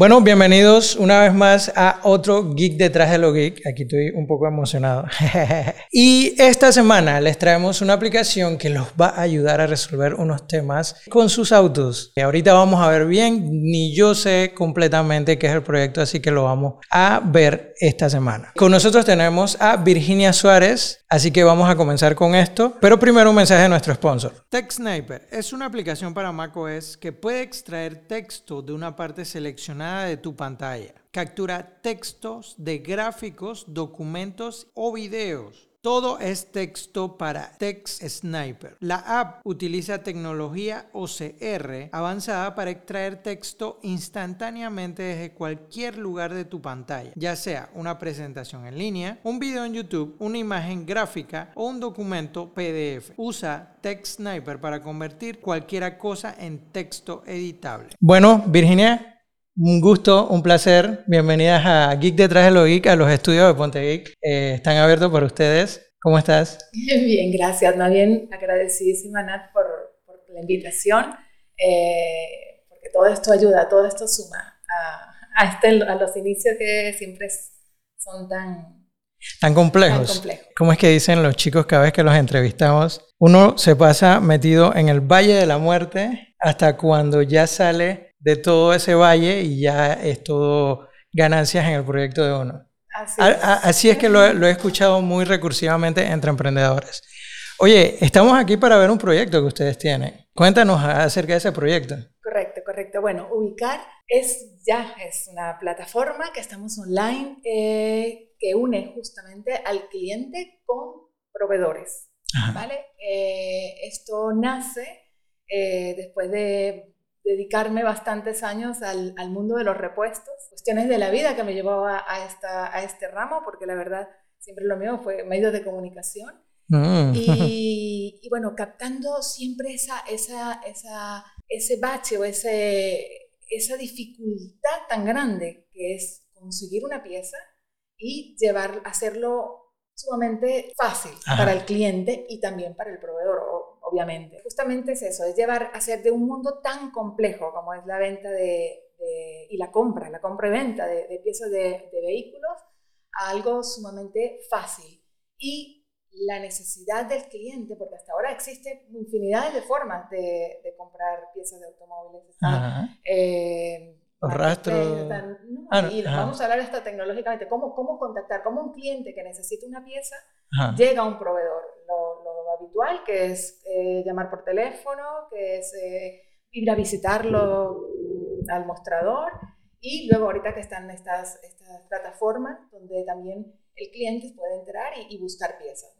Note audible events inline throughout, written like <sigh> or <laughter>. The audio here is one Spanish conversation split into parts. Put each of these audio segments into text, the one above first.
Bueno, bienvenidos una vez más a otro Geek detrás de lo Geek. Aquí estoy un poco emocionado. <laughs> y esta semana les traemos una aplicación que los va a ayudar a resolver unos temas con sus autos. Y ahorita vamos a ver bien, ni yo sé completamente qué es el proyecto, así que lo vamos a ver esta semana. Con nosotros tenemos a Virginia Suárez, así que vamos a comenzar con esto. Pero primero un mensaje de nuestro sponsor. TechSniper es una aplicación para macOS que puede extraer texto de una parte seleccionada de tu pantalla. Captura textos de gráficos, documentos o videos. Todo es texto para Text Sniper. La app utiliza tecnología OCR avanzada para extraer texto instantáneamente desde cualquier lugar de tu pantalla, ya sea una presentación en línea, un video en YouTube, una imagen gráfica o un documento PDF. Usa Text Sniper para convertir cualquier cosa en texto editable. Bueno, Virginia, un gusto, un placer. Bienvenidas a Geek Detrás de lo Geek, a los estudios de Ponte Geek. Eh, están abiertos para ustedes. ¿Cómo estás? <laughs> Bien, gracias. Más bien agradecidísima, Nat, por, por la invitación, eh, porque todo esto ayuda, todo esto suma a, a, este, a los inicios que siempre son tan, tan complejos. tan complejos. ¿Cómo es que dicen los chicos cada vez que los entrevistamos? Uno se pasa metido en el valle de la muerte hasta cuando ya sale de todo ese valle y ya es todo ganancias en el proyecto de uno. Así es, que lo, he escuchado muy recursivamente entre emprendedores. Oye, estamos aquí para ver un proyecto que ustedes tienen. Cuéntanos acerca de ese proyecto. Correcto, correcto. Bueno, Ubicar es ya es una plataforma que estamos online eh, que une justamente al cliente con proveedores. ¿vale? Eh, esto nace eh, después de dedicarme bastantes años al, al, mundo de los repuestos, cuestiones de la vida que me llevó a, esta, a este ramo, porque la verdad siempre lo mío fue medios de comunicación. Mm. Y, y, bueno, captando siempre esa, esa, esa, ese bache o ese, esa dificultad tan grande que es conseguir una pieza y llevar, hacerlo sumamente fácil para el cliente y también para el proveedor obviamente. Justamente es eso, es llevar, hacer de un mundo tan complejo como es la venta de, y la compra, la compra y venta de, piezas de, vehículos, a algo sumamente fácil. Y la necesidad del cliente, porque hasta ahora existen infinidades de formas de, comprar piezas de automóviles. Eh, los rastros. Ah, y vamos a hablar hasta tecnológicamente, cómo, cómo contactar, cómo un cliente que necesita una pieza llega a un proveedor. Habitual, que es eh, llamar por teléfono, que es eh, ir a visitarlo mm, al mostrador y luego ahorita que están estas, estas plataformas donde también el cliente puede entrar y, buscar piezas.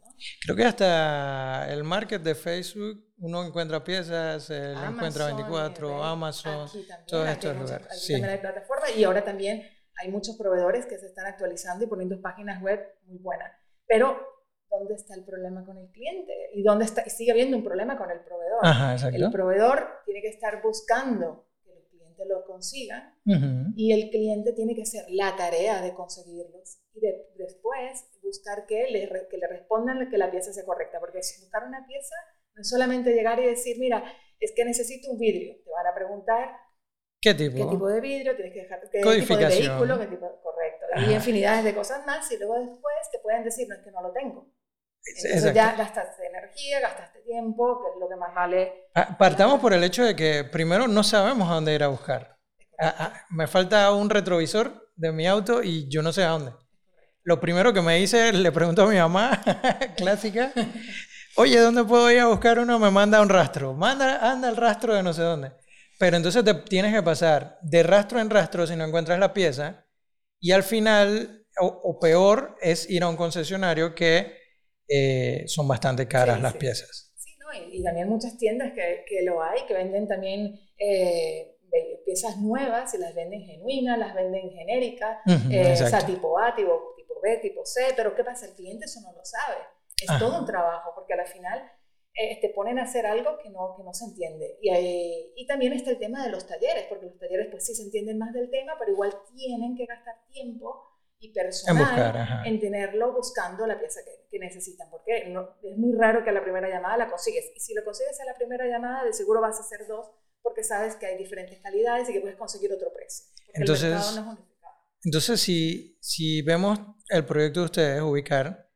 Creo que hasta el market de Facebook uno encuentra piezas, él encuentra 24, Amazon, todos estos lugares. sí. también hay plataformas y ahora también hay muchos proveedores que se están actualizando y poniendo páginas web muy buenas. Pero, ¿dónde está el problema con el cliente? ¿Y dónde está? sigue habiendo un problema con el proveedor. el proveedor tiene que estar buscando que los clientes lo consigan y el cliente tiene que hacer la tarea de conseguirlos y después buscar que le, que le respondan que la pieza sea correcta. Porque si buscar una pieza no es solamente llegar y decir, mira, es que necesito un vidrio. Te van a preguntar ¿Qué tipo? ¿Qué tipo de vidrio? Tienes que dejar qué tipo de vehículo, qué tipo, correcto. Hay infinidades de cosas más y luego después te pueden decir, no, es que no lo tengo. Entonces ya gastaste energía, gastaste tiempo, que es lo que más vale. Ah, partamos por el hecho de que primero no sabemos a dónde ir a buscar. Ah, ah, me falta un retrovisor de mi auto y yo no sé a dónde. Lo primero que me dice, le pregunto a mi mamá, <laughs> clásica, oye, ¿dónde puedo ir a buscar uno? Me manda un rastro. Manda, anda el rastro de no sé dónde. Pero entonces te tienes que pasar de rastro en rastro si no encuentras la pieza. Y al final, o, peor, es ir a un concesionario que eh, son bastante caras las piezas. Sí, ¿no? y, también muchas tiendas que, que, lo hay, que venden también eh, piezas nuevas y las venden genuinas, las venden genéricas, eh, o sea, tipo A, tipo, tipo B, tipo C. Pero ¿qué pasa? El cliente eso no lo sabe. Es todo un trabajo, porque al final eh, te ponen a hacer algo que no, que no se entiende. Y, y también está el tema de los talleres, porque los talleres pues sí se entienden más del tema, pero igual tienen que gastar tiempo y personal en, tenerlo buscando la pieza que, que necesitan, porque no, es muy raro que a la primera llamada la consigues. Y si lo consigues a la primera llamada, de seguro vas a hacer dos porque sabes que hay diferentes calidades y que puedes conseguir otro precio. Entonces, entonces si, si vemos el proyecto de ustedes, ubicar,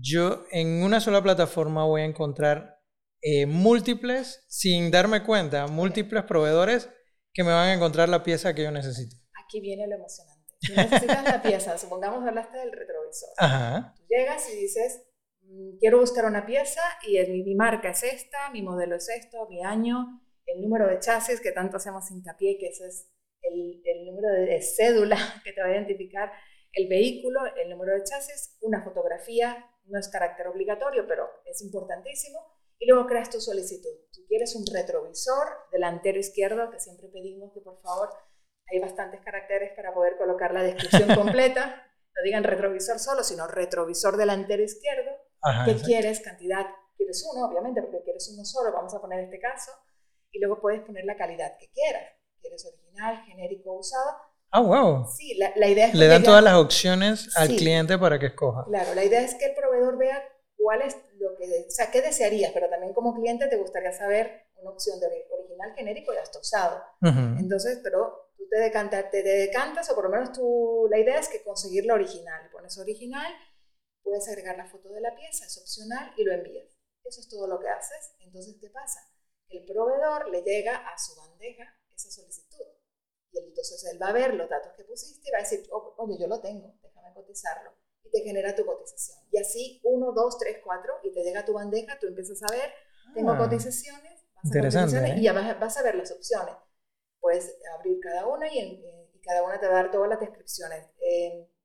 yo en una sola plataforma voy a encontrar eh, múltiples, sin darme cuenta, múltiples proveedores que me van a encontrar la pieza que yo necesito. Aquí viene lo emocionante. Si necesitas la pieza, supongamos hablaste del retrovisor. Ajá. Tú llegas y dices, mm, quiero buscar una pieza y mi, mi, marca es esta, mi modelo es esto, mi año, el número de chasis que tanto hacemos hincapié, que ese es el, el número de cédula <laughs> que te va a identificar el vehículo, el número de chasis, una fotografía, no es carácter obligatorio, pero es importantísimo, y luego creas tu solicitud. Tú quieres un retrovisor delantero izquierdo, que siempre pedimos que por favor, hay bastantes caracteres para poder colocar la descripción <laughs> completa, no digan retrovisor solo, sino retrovisor delantero izquierdo. ¿Qué quieres? Cantidad, quieres uno, obviamente, porque quieres uno solo, vamos a poner este caso, y luego puedes poner la calidad que quieras. ¿Quieres original, genérico, usado? Ah, wow. Sí, la, la idea es Le dan todas las opciones al cliente para que escoja. Claro, la idea es que el proveedor vea cuál es lo que, o sea, qué desearías, pero también como cliente te gustaría saber una opción de original, genérico y hasta usado. Entonces, pero tú te decantas, te, decantas, o por lo menos tú, la idea es que conseguir la original. Pones original, puedes agregar la foto de la pieza, es opcional y lo envías. Eso es todo lo que haces. Entonces, ¿qué pasa? El proveedor le llega a su bandeja esa solicitud y entonces él va a ver los datos que pusiste y va a decir, oh, oye, yo lo tengo, déjame cotizarlo. Y te genera tu cotización. Y así, uno, dos, tres, cuatro, y te llega tu bandeja, tú empiezas a ver, tengo ah, cotizaciones, vas interesante, a y ya vas, a ver las opciones. Puedes abrir cada una y, y, cada una te va a dar todas las descripciones.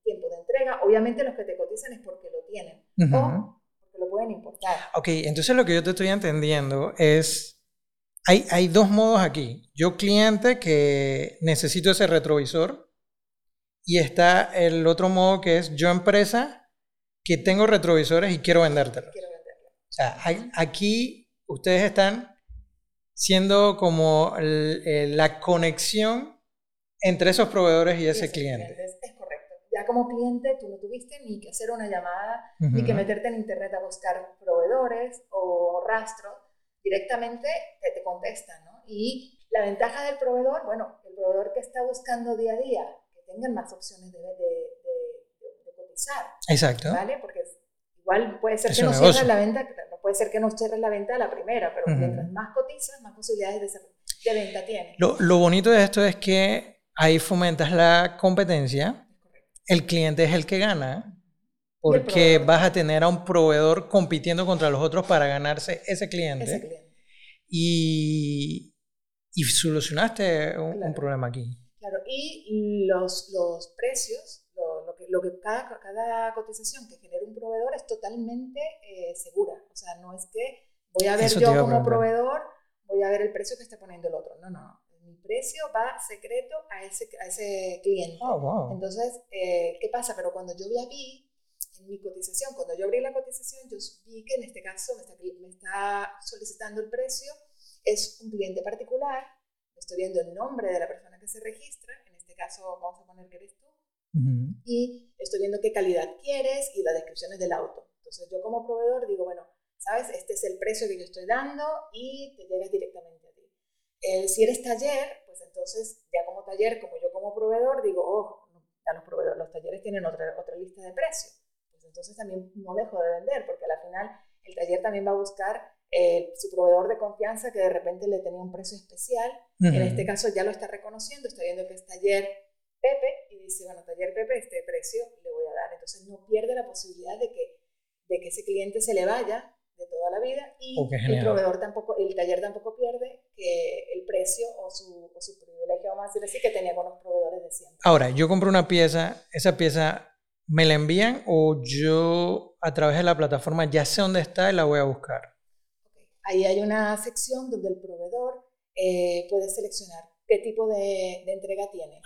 tiempo de entrega, obviamente los que te cotizan es porque lo tienen o porque lo pueden importar. Ok, entonces lo que yo te estoy entendiendo es hay, hay dos modos aquí. Yo cliente que necesito ese retrovisor y está el otro modo que es yo empresa que tengo retrovisores y quiero vendértelo. Quiero venderlo. O sea, aquí ustedes están siendo como la conexión entre esos proveedores y ese cliente. Es correcto. Ya como cliente tú no tuviste ni que hacer una llamada, ni que meterte en internet a buscar proveedores o rastros directamente te, te contestan, ¿no? Y la ventaja del proveedor, bueno, el proveedor que está buscando día a día, que tengan más opciones de, de, de, cotizar. Exacto. ¿Vale? Porque igual puede ser que no cierres la venta, no puede ser que no cierres la venta a la primera, pero mientras más cotizas, más posibilidades de, venta tienes. Lo, lo bonito de esto es que ahí fomentas la competencia, el cliente es el que gana, porque vas a tener a un proveedor compitiendo contra los otros para ganarse ese cliente. Y, y, solucionaste un, problema aquí. Claro, y los, los precios, lo, que, cada, cada, cotización que genera un proveedor es totalmente eh, segura. O sea, no es que voy a ver yo como proveedor, voy a ver el precio que está poniendo el otro. No, no, Mi precio va secreto a ese, a ese cliente. Oh, wow. Entonces, eh, ¿qué pasa? Pero cuando yo ya vi en mi cotización, cuando yo abrí la cotización, yo vi que en este caso me está, me está solicitando el precio, es un cliente particular, estoy viendo el nombre de la persona que se registra, en este caso vamos a poner que eres tú, y estoy viendo qué calidad quieres y las descripciones del auto. Entonces yo como proveedor digo, bueno, sabes, este es el precio que yo estoy dando y te llega directamente a ti. Si eres taller, pues entonces ya como taller, como yo como proveedor, digo, oh, ya los proveedores, los talleres tienen otra, otra lista de precios entonces también no dejo de vender, porque al final el taller también va a buscar eh, su proveedor de confianza que de repente le tenía un precio especial. En este caso ya lo está reconociendo, está viendo que es taller Pepe y dice, bueno, taller Pepe, este precio le voy a dar. Entonces no pierde la posibilidad de que, de que ese cliente se le vaya de toda la vida y oh, el proveedor tampoco, el taller tampoco pierde que el precio o su, o su privilegio, vamos a decir así, que tenía con los proveedores de siempre. Ahora, yo compro una pieza, esa pieza ¿Me la envían o yo a través de la plataforma ya sé dónde está y la voy a buscar? Ahí hay una sección donde el proveedor eh, puede seleccionar qué tipo de, entrega tiene.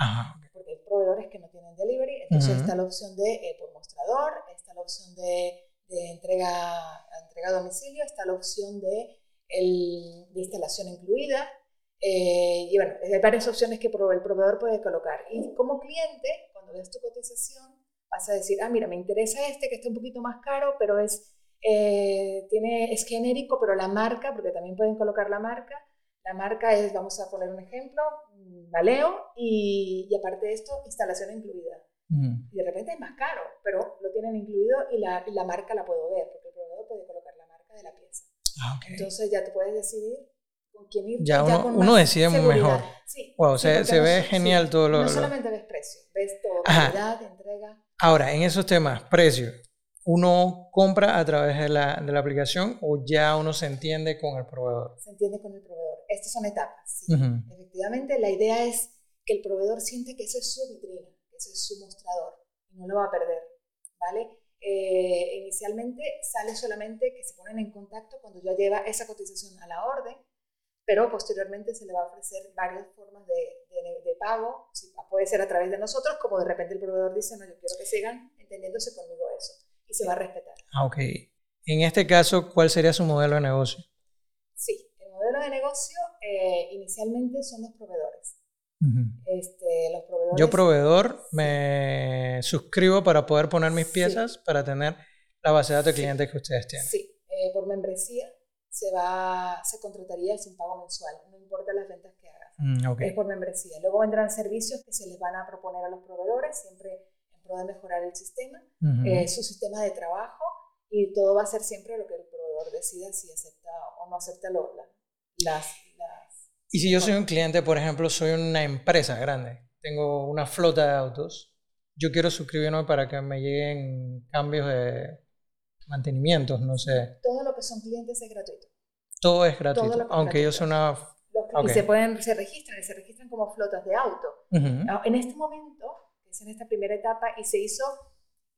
Porque hay proveedores que no tienen delivery, entonces está la opción de eh, por mostrador, está la opción de, entrega, entrega a domicilio, está la opción de, el, de instalación incluida. Eh, y bueno, hay varias opciones que el proveedor puede colocar. Y como cliente, cuando ves tu cotización, vas a decir, ah, mira, me interesa este que está un poquito más caro, pero es, eh, tiene, es genérico, pero la marca, porque también pueden colocar la marca, La marca es, vamos a poner un ejemplo, Valeo, y, y aparte de esto, instalación incluida. Y de repente es más caro, pero lo tienen incluido y la, y la marca la puedo ver, porque el proveedor puede colocar la marca de la pieza. Ah, okay. Entonces ya te puedes decidir con quién ir. Ya uno, con uno más decide seguridad. mejor. Sí, Wow, sí, se, se no ve so- genial sí. todo lo, No lo- solamente ves precio, ves todo, calidad, entrega. Ahora, en esos temas, precio, ¿uno compra a través de la, de la aplicación o ya uno se entiende con el proveedor? se entiende con el proveedor. Estas son etapas. sí. Ujú. Efectivamente, la idea es que el proveedor siente que ese es su vitrina, que ese es su mostrador y no lo va a perder. ¿vale? Eh, inicialmente sale solamente que se ponen en contacto cuando ya lleva esa cotización a la orden, pero posteriormente se le va a ofrecer varias formas de, de- de pago. Puede ser a través de nosotros, como de repente el proveedor dice, no, yo quiero que sigan entendiéndose conmigo eso y se va a respetar. Ah, ok. En este caso, ¿cuál sería su modelo de negocio? Sí, modelo de negocio eh, inicialmente son los proveedores. Ujú. Este, los proveedores Yo proveedor me suscribo para poder poner mis Sí. piezas para tener la base de datos de Sí. clientes que ustedes tienen. Sí, eh, por membresía se va, se contrataría sin pago mensual, no importa las ventas que hagas, Mm, ok. es por membresía. Luego vendrán servicios que se les van a proponer a los proveedores, siempre en pro de mejorar el sistema, Ujú. eh, su sistema de trabajo y todo va a ser siempre lo que el proveedor decida si acepta o no acepta lo- la- las, las... Y si yo soy un cliente, por ejemplo, soy una empresa grande, tengo una flota de autos, yo quiero suscribirme para que me lleguen cambios de mantenimientos, no sé. Todo lo que son clientes es gratuito. Todo es gratuito, es aunque yo soy una... Los- Ok. Y se pueden, se registran, y se registran como flotas de auto. Ujú. Ah, En este momento, es en esta primera etapa, y se hizo,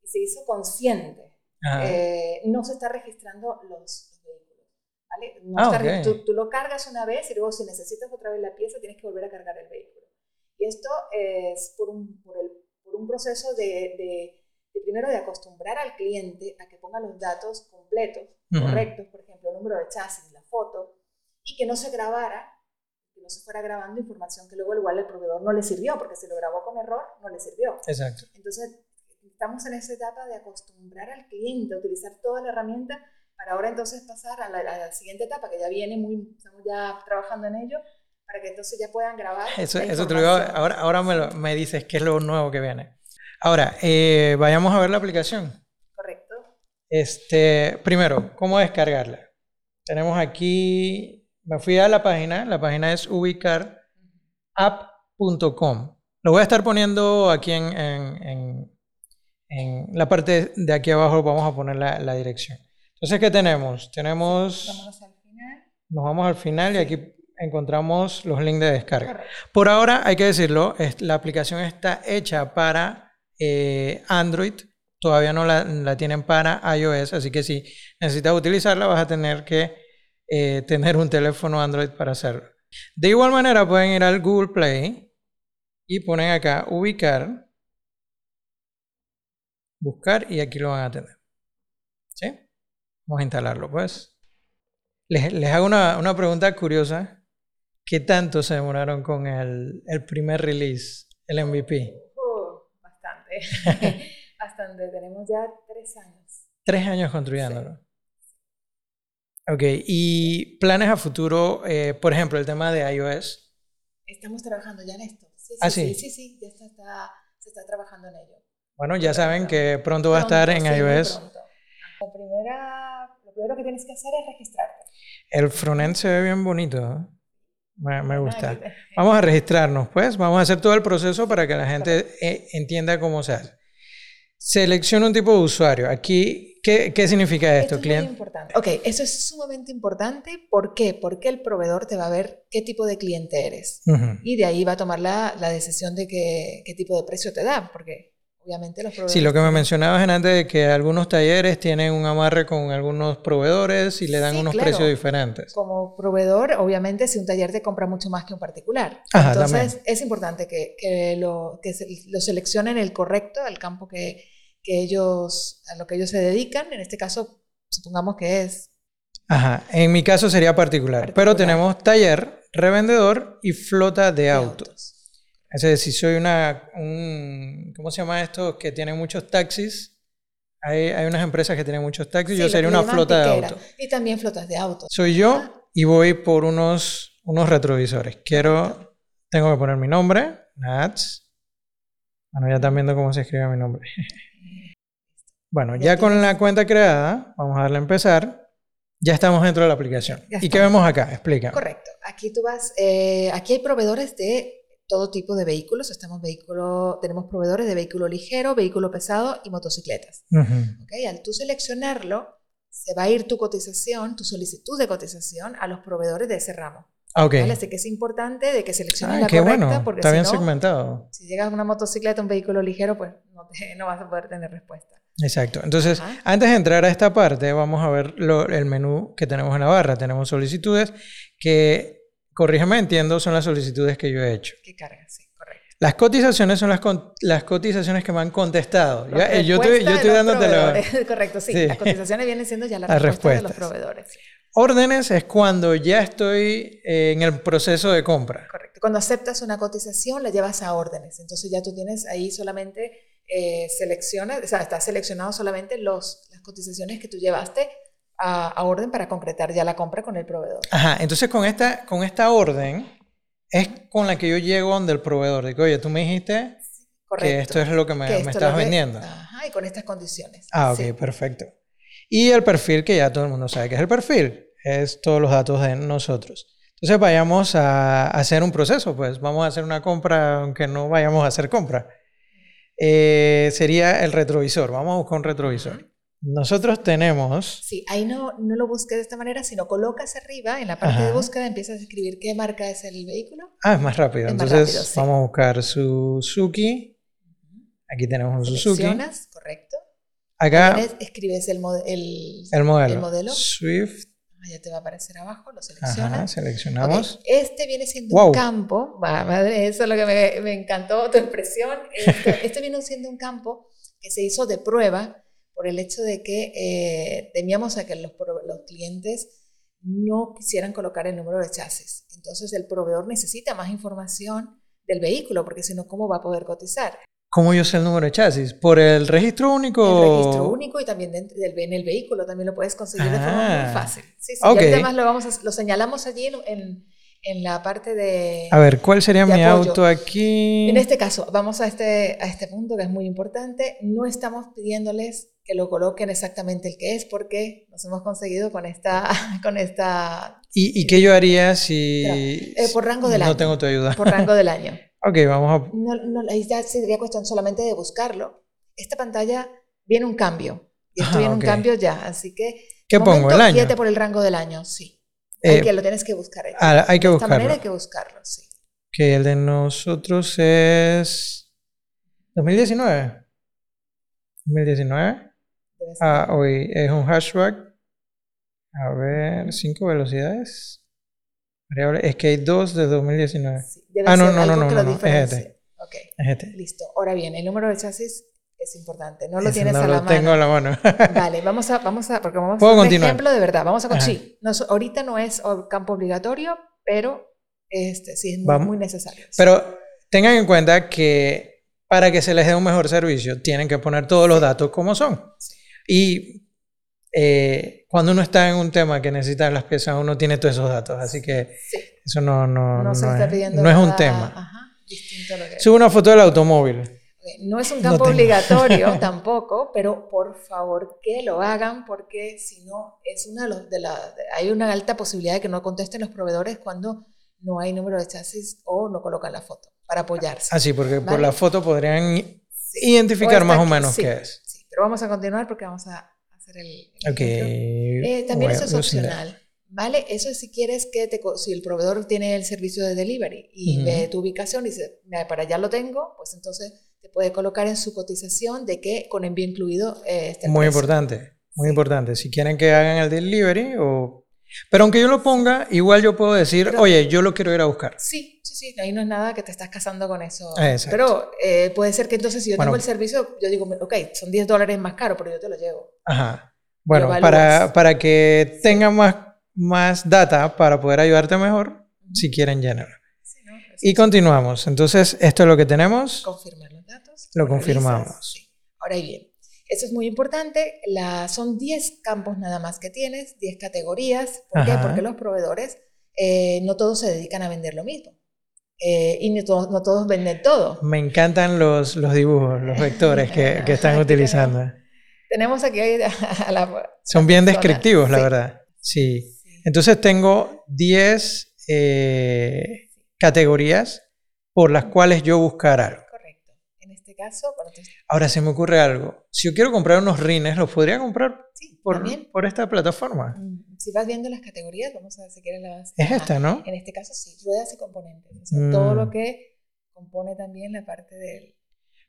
y se hizo consciente, eh, no se está registrando los. ¿Vale? No Ah, está ok. re- tú, tú lo cargas una vez y luego si necesitas otra vez la pieza tienes que volver a cargar el vehículo. Y esto es por un, por el- por un proceso de, de- de primero de acostumbrar al cliente a que ponga los datos completos, Ujú. correctos, por ejemplo, el número de chasis, la foto, y que no se grabara, que no se fuera grabando información que luego igual el proveedor no le sirvió, porque si lo grabó con error, no le sirvió. Exacto. Entonces, estamos en esa etapa de acostumbrar al cliente a utilizar toda la herramienta para ahora entonces pasar a la, a la siguiente etapa, que ya viene muy, estamos ya trabajando en ello, para que entonces ya puedan grabar. Eso, eso te lo digo, ahora, ahora me, lo- me dices qué es lo nuevo que viene. Ahora, eh, vayamos a ver la aplicación. Correcto. Este, primero, ¿cómo descargarla? Tenemos aquí, me fui a la página, la página es ubicarapp.com. Lo voy a estar poniendo aquí en, en- en- en la parte de aquí abajo, vamos a poner la, la dirección. Entonces, ¿qué tenemos? Tenemos, Vámonos al final. nos vamos al final y aquí encontramos los links de descarga. Correcto. Por ahora, hay que decirlo, la aplicación está hecha para eh, Android, todavía no la, la tienen para iOS, así que si necesitas utilizarla vas a tener que eh, tener un teléfono Android para hacerlo. De igual manera pueden ir al Google Play y ponen acá ubicar, buscar y aquí lo van a tener. ¿Sí? Vamos a instalarlo pues. Les, les hago una, una pregunta curiosa. ¿Qué tanto se demoraron con el, el primer release, el MVP? Uh, bastante. <laughs> <laughs> bastante. Tenemos ya tres años. Tres años construyéndolo. Ok, y planes a futuro, eh, por ejemplo, el tema de iOS. Estamos trabajando ya en esto. Sí, sí, ¿Ah, sí, sí? sí, sí, ya está, está- se está trabajando en ello. Bueno, ya saben que pronto va a estar en Pronto, sí, iOS. pronto. La primera, lo primero que tienes que hacer es registrarte. El frontend se ve bien bonito. ¿eh? Me, me Ah, gusta. Vamos a registrarnos, pues. Vamos a hacer todo el proceso para que la gente eh, entienda cómo se hace. Selecciona un tipo de usuario. Aquí, ¿qué, qué significa esto, Esto es muy cliente? importante. Ok, eso es sumamente importante. ¿Por qué? Porque el proveedor te va a ver qué tipo de cliente eres. Ujú. Y de ahí va a tomar la, la decisión de qué, qué tipo de precio te da. Porque obviamente los proveedores... Sí, lo que me mencionabas antes de que algunos talleres tienen un amarre con algunos proveedores y le dan Sí, unos claro. precios diferentes. Como proveedor, obviamente, si un taller te compra mucho más que un particular. Ajá, Entonces, también. es importante que, que lo, que se- lo seleccionen el correcto, el campo que, que ellos, a lo que ellos se dedican. En este caso, supongamos que es Ajá, en mi caso sería particular, pero tenemos taller, revendedor y flota de de autos. autos. Es decir, si soy una, un, ¿cómo se llama esto? Que tiene muchos taxis. Hay, hay unas empresas que tienen muchos taxis, Sí, yo sería una flota de autos. Y también flotas de autos. Soy yo y voy por unos unos retrovisores. Quiero, tengo que poner mi nombre, Nats. Bueno, ya están viendo cómo se escribe mi nombre. <laughs> bueno, ya con la cuenta creada, vamos a darle a empezar. Ya estamos dentro de la aplicación. ¿Y qué vemos acá? Explica. Correcto. Aquí tú vas, eh, aquí hay proveedores de todo tipo de vehículos. Estamos vehículo, tenemos proveedores de vehículo ligero, vehículo pesado y motocicletas. Al tú seleccionarlo, se va a ir tu cotización, tu solicitud de cotización a los proveedores de ese ramo. Okay. Así que es importante de que selecciones ah, la correcta porque Está bien segmentado. Si llegas a una motocicleta, un vehículo ligero, pues no, no vas a poder tener respuesta. Exacto. Entonces, antes de entrar a esta parte, vamos a ver el menú que tenemos en la barra. Tenemos solicitudes que, corrígeme, entiendo, son las solicitudes que yo he hecho. Que carga, sí, correcto. Las cotizaciones son las, las cotizaciones que me han contestado. Eh, yo, estoy, yo estoy dándote la... <laughs> Correcto, sí. Las cotizaciones vienen siendo ya la respuesta de los proveedores. Órdenes es cuando ya estoy eh, en el proceso de compra. Correcto. Cuando aceptas una cotización, la llevas a órdenes. Entonces ya tú tienes ahí solamente, eh, seleccionas, o sea, está seleccionado solamente los, las cotizaciones que tú llevaste a, orden para concretar ya la compra con el proveedor. Ajá, entonces con esta, con esta orden es con la que yo llego donde el proveedor. Digo, oye, tú me dijiste que esto es lo que me, estás vendiendo. Ajá, y con estas condiciones. Ah, ok, perfecto. Y el perfil, que ya todo el mundo sabe que es el perfil, es todos los datos de nosotros. Entonces vayamos a hacer un proceso, pues vamos a hacer una compra aunque no vayamos a hacer compra. Eh, sería el retrovisor, vamos a buscar un retrovisor. Nosotros tenemos... Sí, ahí no, no lo busques de esta manera, sino colocas arriba, en la parte de búsqueda empiezas a escribir qué marca es el vehículo. Ah, es más rápido. Entonces vamos a buscar Suzuki. Aquí tenemos un Suzuki. correcto. Acá escribes el, el, el, modelo. el, modelo. Swift. Ah, ya te va a aparecer abajo, lo seleccionas. Ajá, seleccionamos. Este viene siendo un campo, madre, eso es lo que me, me encantó tu expresión. <laughs> Este, viene siendo un campo que se hizo de prueba por el hecho de que eh, temíamos a que los, los clientes no quisieran colocar el número de chasis. Entonces el proveedor necesita más información del vehículo, porque si no, ¿cómo va a poder cotizar? ¿Cómo yo sé el número de chasis? ¿Por el registro único? El registro único y también del, en el vehículo también lo puedes conseguir de forma muy ah, fácil. Sí, sí. Okay. además lo, vamos lo señalamos allí en, en, la parte de. A ver, ¿cuál sería mi auto aquí? En este caso, vamos a este, a este punto que es muy importante. No estamos pidiéndoles que lo coloquen exactamente el que es porque nos hemos conseguido con esta. <laughs> Con esta ¿Y, y qué yo haría si. Eh, por rango del año. No tengo tu ayuda. Por rango del año. <laughs> Ok, vamos a... No, no, ahí ya sería cuestión solamente de buscarlo. Esta pantalla viene un cambio. Y esto viene un cambio ya, así que... ¿Qué pongo? ¿El año? por el rango del año, sí. Eh, que lo tienes que buscar. Ahí. Ah, hay que buscarlo. De esta manera hay que buscarlo, sí. Que el de nosotros es... 2019. 2019. Ah, hoy es un hatchback. A ver, cinco velocidades. Es que hay dos de 2019. ah, no, no, no, no, no, es este. Ok. Es este. Listo. Ahora bien, el número de chasis es importante. No lo tienes a la mano. No lo tengo a la mano. <laughs> vale, vamos a, vamos a, porque vamos a hacer un ejemplo de verdad. Vamos a con, sí, ahorita no es campo obligatorio, pero este, sí es muy, necesario. Pero tengan en cuenta que para que se les dé un mejor servicio, tienen que poner todos los datos como son. Y eh, cuando uno está en un tema que necesita las piezas, uno tiene todos esos datos. Así que eso no, no, no, es, no es, un tema. Ajá, Sube una foto del automóvil. No es un campo obligatorio <laughs> tampoco, pero por favor que lo hagan porque si no, es una de las... hay una alta posibilidad de que no contesten los proveedores cuando no hay número de chasis o no colocan la foto para apoyarse. Ah, sí, porque por la foto podrían identificar más o menos qué es. Sí, pero vamos a continuar porque vamos a el, eh, también eso es opcional. ¿Vale? Eso es si quieres que te, si el proveedor tiene el servicio de delivery y ve tu ubicación y dice, para allá lo tengo, pues entonces te puede colocar en su cotización de que con envío incluido eh, Muy importante, muy importante. Si quieren que hagan el delivery o... Pero aunque yo lo ponga, igual yo puedo decir, oye, yo lo quiero ir a buscar. Sí, sí, sí, ahí no es nada que te estás casando con eso. Pero eh, puede ser que entonces si yo tengo el servicio, yo digo, ok, son 10 dólares más caro, pero yo te lo llevo. Ajá. Bueno, para, para, que tengan más, más data para poder ayudarte mejor, si quieren llenar. y continuamos. Entonces, esto es lo que tenemos. Confirmar. Lo confirmamos. Ahora bien, eso es muy importante. La, son 10 campos nada más que tienes, 10 categorías. ¿Por qué? Porque los proveedores eh, no todos se dedican a vender lo mismo. Eh, y no todos, no todos venden todo. Me encantan los, los dibujos, los vectores que, <laughs> que están utilizando. Tenemos aquí a la... Son bien descriptivos, la verdad. Sí. Entonces tengo 10 eh, categorías por las cuales yo buscar algo. En. Ahora se me ocurre algo. Si yo quiero comprar unos rines, ¿los podría comprar por, por, esta plataforma? Mm, si vas viendo las categorías, vamos a ver si quieres las... Es esta, ¿no? En este caso sí, ruedas y componentes. O sea, todo lo mm. que compone también la parte del...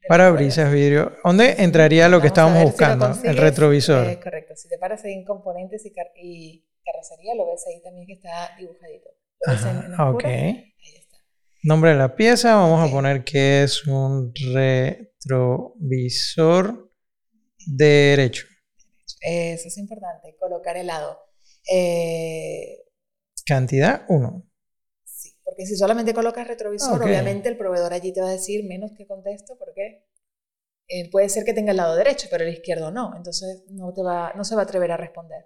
Parabrisas, vidrio. ¿Dónde entraría lo que estábamos buscando? el retrovisor. Eh, correcto. Si te paras ahí en componentes y, y carrocería, lo ves ahí también que está dibujadito. ¿Lo ves en, ok. Ahí está. Nombre de la pieza, vamos a poner que es un retrovisor derecho. Eso es importante, colocar el lado. Eh, Cantidad 1. Sí, porque si solamente colocas retrovisor, obviamente el proveedor allí te va a decir menos que contexto, porque eh, puede ser que tenga el lado derecho, pero el izquierdo no. Entonces no, te va, no se va a atrever a responder.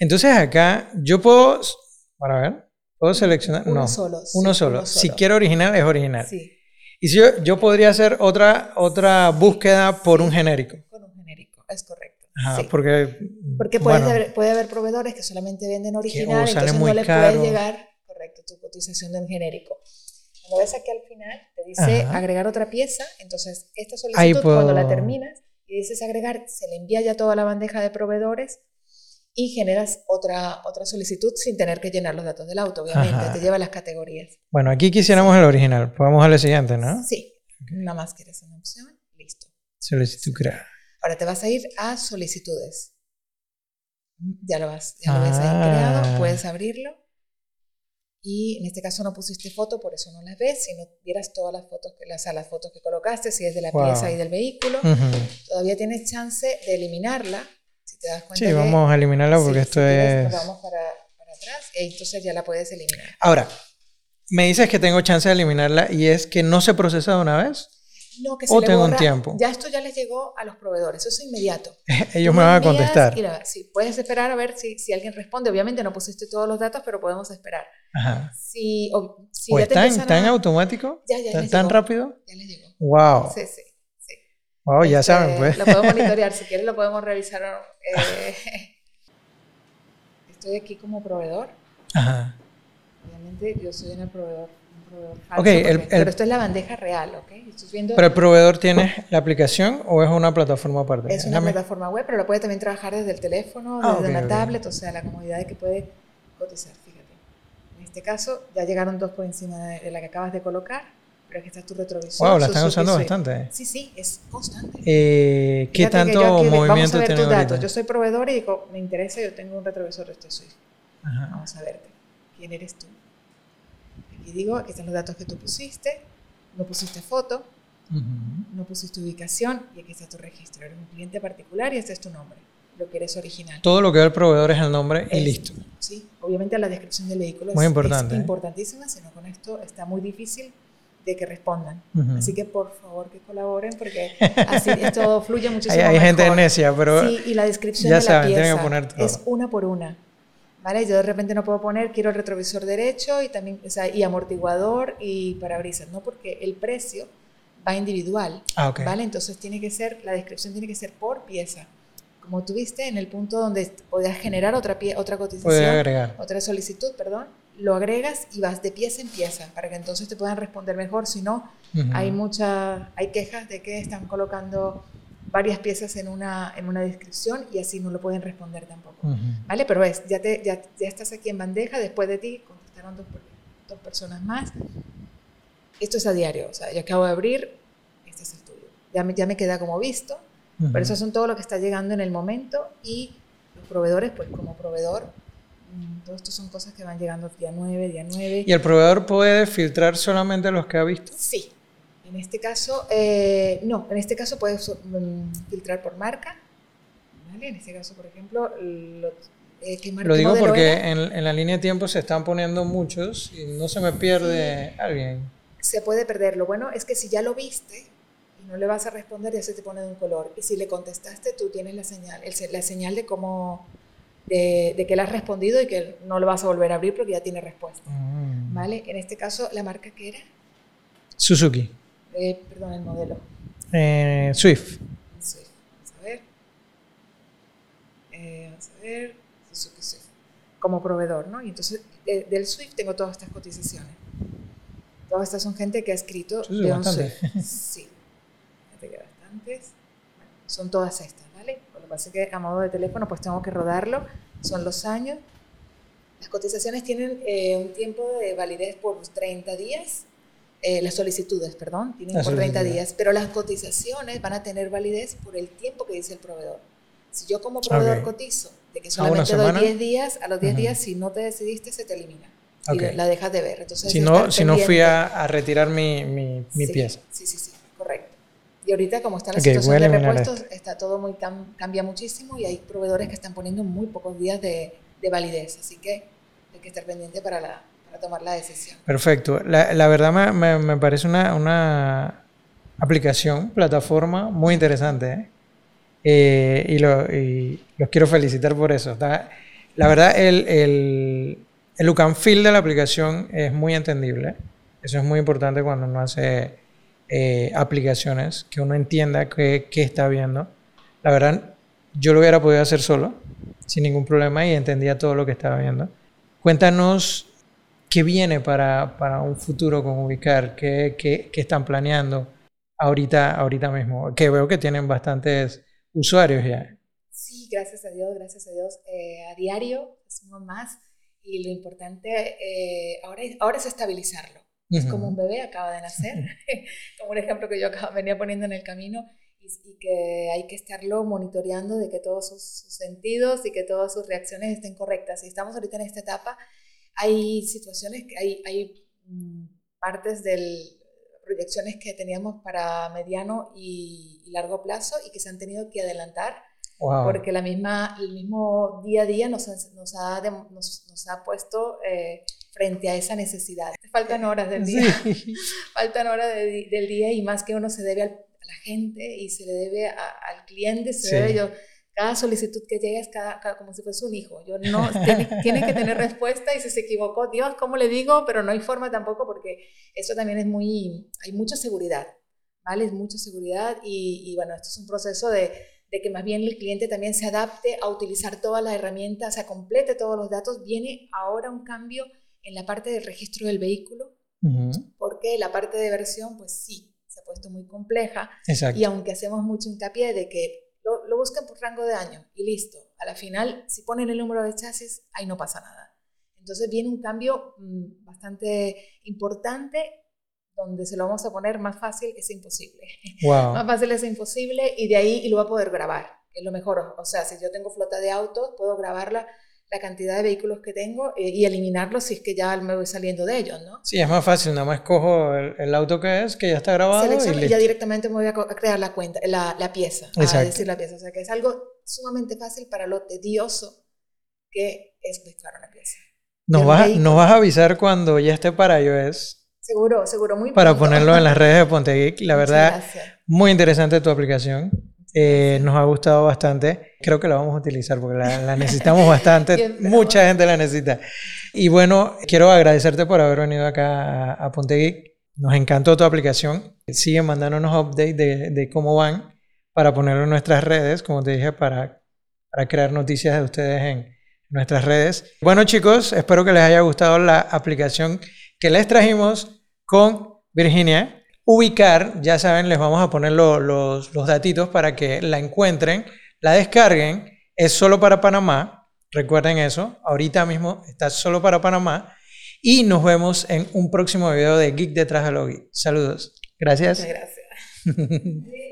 Entonces acá yo puedo, para ver, puedo seleccionar, uno no, solo, uno, solo. Si quiero original, es original. Sí. Y si yo, yo podría hacer otra, otra búsqueda por un genérico. Por un genérico, es correcto. Ajá, porque, porque puede, haber, puede haber proveedores que solamente venden original, entonces no le puede llegar, correcto, tu cotización de un genérico. Cuando ves aquí al final, te dice agregar otra pieza, entonces esta solicitud cuando la terminas y dices agregar, se le envía ya toda la bandeja de proveedores y generas otra, otra solicitud sin tener que llenar los datos del auto, obviamente, te lleva las categorías. Bueno, aquí quisiéramos el original, pues vamos a la siguiente, ¿no? Sí, nada más quieres una opción, listo. Solicitud crear. Ahora te vas a ir a solicitudes. Ya lo, vas, ya lo ves ahí creado, ah. puedes abrirlo. Y en este caso no pusiste foto, por eso no las ves. Si no vieras todas las fotos, las, las fotos que colocaste, si es de la pieza y del vehículo, todavía tienes chance de eliminarla Sí, vamos a eliminarla porque esto es... vamos para, atrás y entonces ya la puedes eliminar. Ahora, me dices que tengo chance de eliminarla y es que no se procesa de una vez. No, que se o tengo un tiempo. Ya esto ya les llegó a los proveedores, eso es inmediato. <laughs> Ellos me van a contestar. sí, puedes esperar a ver si, si, alguien responde. Obviamente no pusiste todos los datos, pero podemos esperar. Ajá. Si, o, si ya tan, tan automático? Ya, ya ¿Tan, rápido? Ya les llegó. Wow. Sí, sí. Wow, ya este, saben, pues. Lo podemos <laughs> monitorear, si quieres lo podemos revisar. Eh, <laughs> estoy aquí como proveedor. Ajá. Obviamente yo soy un proveedor, un proveedor falso, pero esto es la bandeja real, ¿ok? viendo, ¿Pero el proveedor tiene la aplicación o es una plataforma aparte? Es una plataforma web, pero lo puede también trabajar desde el teléfono, ah, desde una tablet, o sea, la comodidad de que puede cotizar, fíjate. En este caso ya llegaron dos por encima de la que acabas de colocar pero que está tu retrovisor. Wow, la están usando bastante. Sí, sí, es constante. Eh, ¿Qué tanto movimiento vamos a ver tus datos. Yo soy proveedor y digo, me interesa, yo tengo un retrovisor de este soy. Vamos a verte. ¿Quién eres tú? Aquí digo, aquí están los datos que tú pusiste, no pusiste foto, no pusiste ubicación y aquí está tu registro. Eres un cliente particular y este es tu nombre, lo que eres original. Todo lo que ve el proveedor es el nombre y listo. Sí, obviamente la descripción del vehículo muy es, importante, es importantísima, si no con esto está muy difícil de que respondan. Así que por favor que colaboren porque así <laughs> esto fluye muchísimo hay, hay gente necia, pero sí, y la descripción de la pieza es una por una. ¿Vale? Yo de repente no puedo poner quiero el retrovisor derecho y también o sea, y amortiguador y parabrisas, no porque el precio va individual, ah, ¿vale? Entonces tiene que ser la descripción tiene que ser por pieza. Como tuviste en el punto donde podías generar otra pie, otra cotización, otra solicitud, perdón, lo agregas y vas de pieza en pieza para que entonces te puedan responder mejor. Si no, hay muchas, hay quejas de que están colocando varias piezas en una, en una descripción y así no lo pueden responder tampoco. ¿Vale? Pero es, ya, te, ya, ya, estás aquí en bandeja, después de ti contestaron dos, dos, personas más. Esto es a diario, o sea, yo acabo de abrir, este es el tuyo. Ya me, ya me queda como visto, pero eso son todo lo que está llegando en el momento y los proveedores, pues como proveedor, todo esto son cosas que van llegando día 9, día 9. ¿Y el proveedor puede filtrar solamente los que ha visto? Sí. En este caso, eh, no, en este caso puedes mm, filtrar por marca. ¿vale? En este caso, por ejemplo, lo, eh, Lo digo porque en, en, la línea de tiempo se están poniendo muchos y no se me pierde alguien. Se puede perder. Lo bueno es que si ya lo viste y no le vas a responder, ya se te pone de un color. Y si le contestaste, tú tienes la señal, la señal de cómo de, que le has respondido y que no lo vas a volver a abrir porque ya tiene respuesta. Mm. ¿Vale? En este caso, ¿la marca qué era? Suzuki. Eh, perdón, el modelo. Eh, Swift. Swift. Vamos a ver. Eh, vamos a ver. Suzuki Swift. Como proveedor, ¿no? Y entonces, del Swift tengo todas estas cotizaciones. Todas estas son gente que ha escrito de un Swift. Sí. bastantes. son todas estas, que pasa es que a modo de teléfono, pues tengo que rodarlo. Son los años. Las cotizaciones tienen un tiempo de validez por 30 días eh, las solicitudes, perdón, tienen por 30 días, pero las cotizaciones van a tener validez por el tiempo que dice el proveedor. Si yo como proveedor cotizo de que solamente doy 10 días, a los 10 días si no te decidiste se te elimina y la dejas de ver. Entonces, si, no, si no fui a, a retirar mi, mi, mi pieza. Sí, sí, sí. Ahorita como está la situación de repuestos, está todo muy cambia muchísimo y hay proveedores que están poniendo muy pocos días de, de validez, así que hay que estar pendiente para la, tomar la decisión. Perfecto. La, la verdad me, me, parece una, una, aplicación, plataforma muy interesante. ¿eh? Eh, y, lo, y, los quiero felicitar por eso. la verdad, el, el, el look and feel de la aplicación es muy entendible. Eso es muy importante cuando uno hace eh, aplicaciones, que uno entienda qué, está viendo. La verdad, yo lo hubiera podido hacer solo, sin ningún problema, y entendía todo lo que estaba viendo. Cuéntanos ¿Qué viene para, un futuro con Ubicar? ¿Qué, qué, están planeando ahorita, ahorita mismo? Que veo que tienen bastantes usuarios ya. Sí, gracias a Dios, gracias a Dios. Eh, a diario sumo más y lo importante eh, ahora es estabilizarlo. Es como un bebé acaba de nacer, <laughs> <laughs> como un ejemplo que yo venía poniendo en el camino y, y, que hay que estarlo monitoreando de que todos sus, sus, sentidos y que todas sus reacciones estén correctas. Y estamos ahorita en esta etapa hay situaciones, que hay, hay mm, partes de proyecciones que teníamos para mediano y, largo plazo y que se han tenido que adelantar porque la misma, el mismo día a día nos, nos, ha, nos, nos ha puesto eh, frente a esa necesidad. <laughs> Faltan horas del día, faltan horas del día y más que uno se debe a la gente y se le debe al cliente, se debe yo cada solicitud que llega es cada, como si fuese un hijo. Yo no, tiene, que tener respuesta y si se equivocó, Dios, ¿cómo le digo? Pero no hay forma tampoco porque eso también es muy, hay mucha seguridad, ¿vale? Es mucha seguridad y, bueno, esto es un proceso de, de, que más bien el cliente también se adapte a utilizar todas las herramientas, o sea, complete todos los datos. Viene ahora un cambio en la parte del registro del vehículo, porque la parte de versión, pues sí, se ha puesto muy compleja. Exacto. Y aunque hacemos mucho hincapié de que lo, buscan por rango de año y listo. A la final, si ponen el número de chasis, ahí no pasa nada. Entonces viene un cambio mm, bastante importante donde se lo vamos a poner más fácil es imposible. <laughs> más fácil es imposible y de ahí y lo va a poder grabar, es lo mejor. O sea, si yo tengo flota de autos, puedo grabarla la cantidad de vehículos que tengo eh, y eliminarlos si es que ya me voy saliendo de ellos, ¿no? Sí, es más fácil, nada más cojo el, auto que es, que ya está grabado. y, ya directamente me voy a, crear la cuenta, la, la pieza, Exacto. a decir la pieza. O sea, que es algo sumamente fácil para lo tedioso que es mezclar una pieza. Nos vas, nos vas a avisar cuando ya esté para iOS. Seguro, seguro, muy Para ponerlo en las redes de Ponte La verdad, muy interesante tu aplicación. Eh, nos ha gustado bastante. Creo que la vamos a utilizar porque la, necesitamos bastante. <laughs> Mucha gente la necesita. Y bueno, quiero agradecerte por haber venido acá a, Ponte Nos encantó tu aplicación. Sigue mandándonos updates de, de, cómo van para ponerlo en nuestras redes, como te dije, para, para crear noticias de ustedes en nuestras redes. Bueno chicos, espero que les haya gustado la aplicación que les trajimos con Virginia ubicar, ya saben, les vamos a poner los, los datitos para que la encuentren, la descarguen, es solo para Panamá, recuerden eso, ahorita mismo está solo para Panamá y nos vemos en un próximo video de Geek detrás de lo Saludos. Gracias. gracias. <laughs>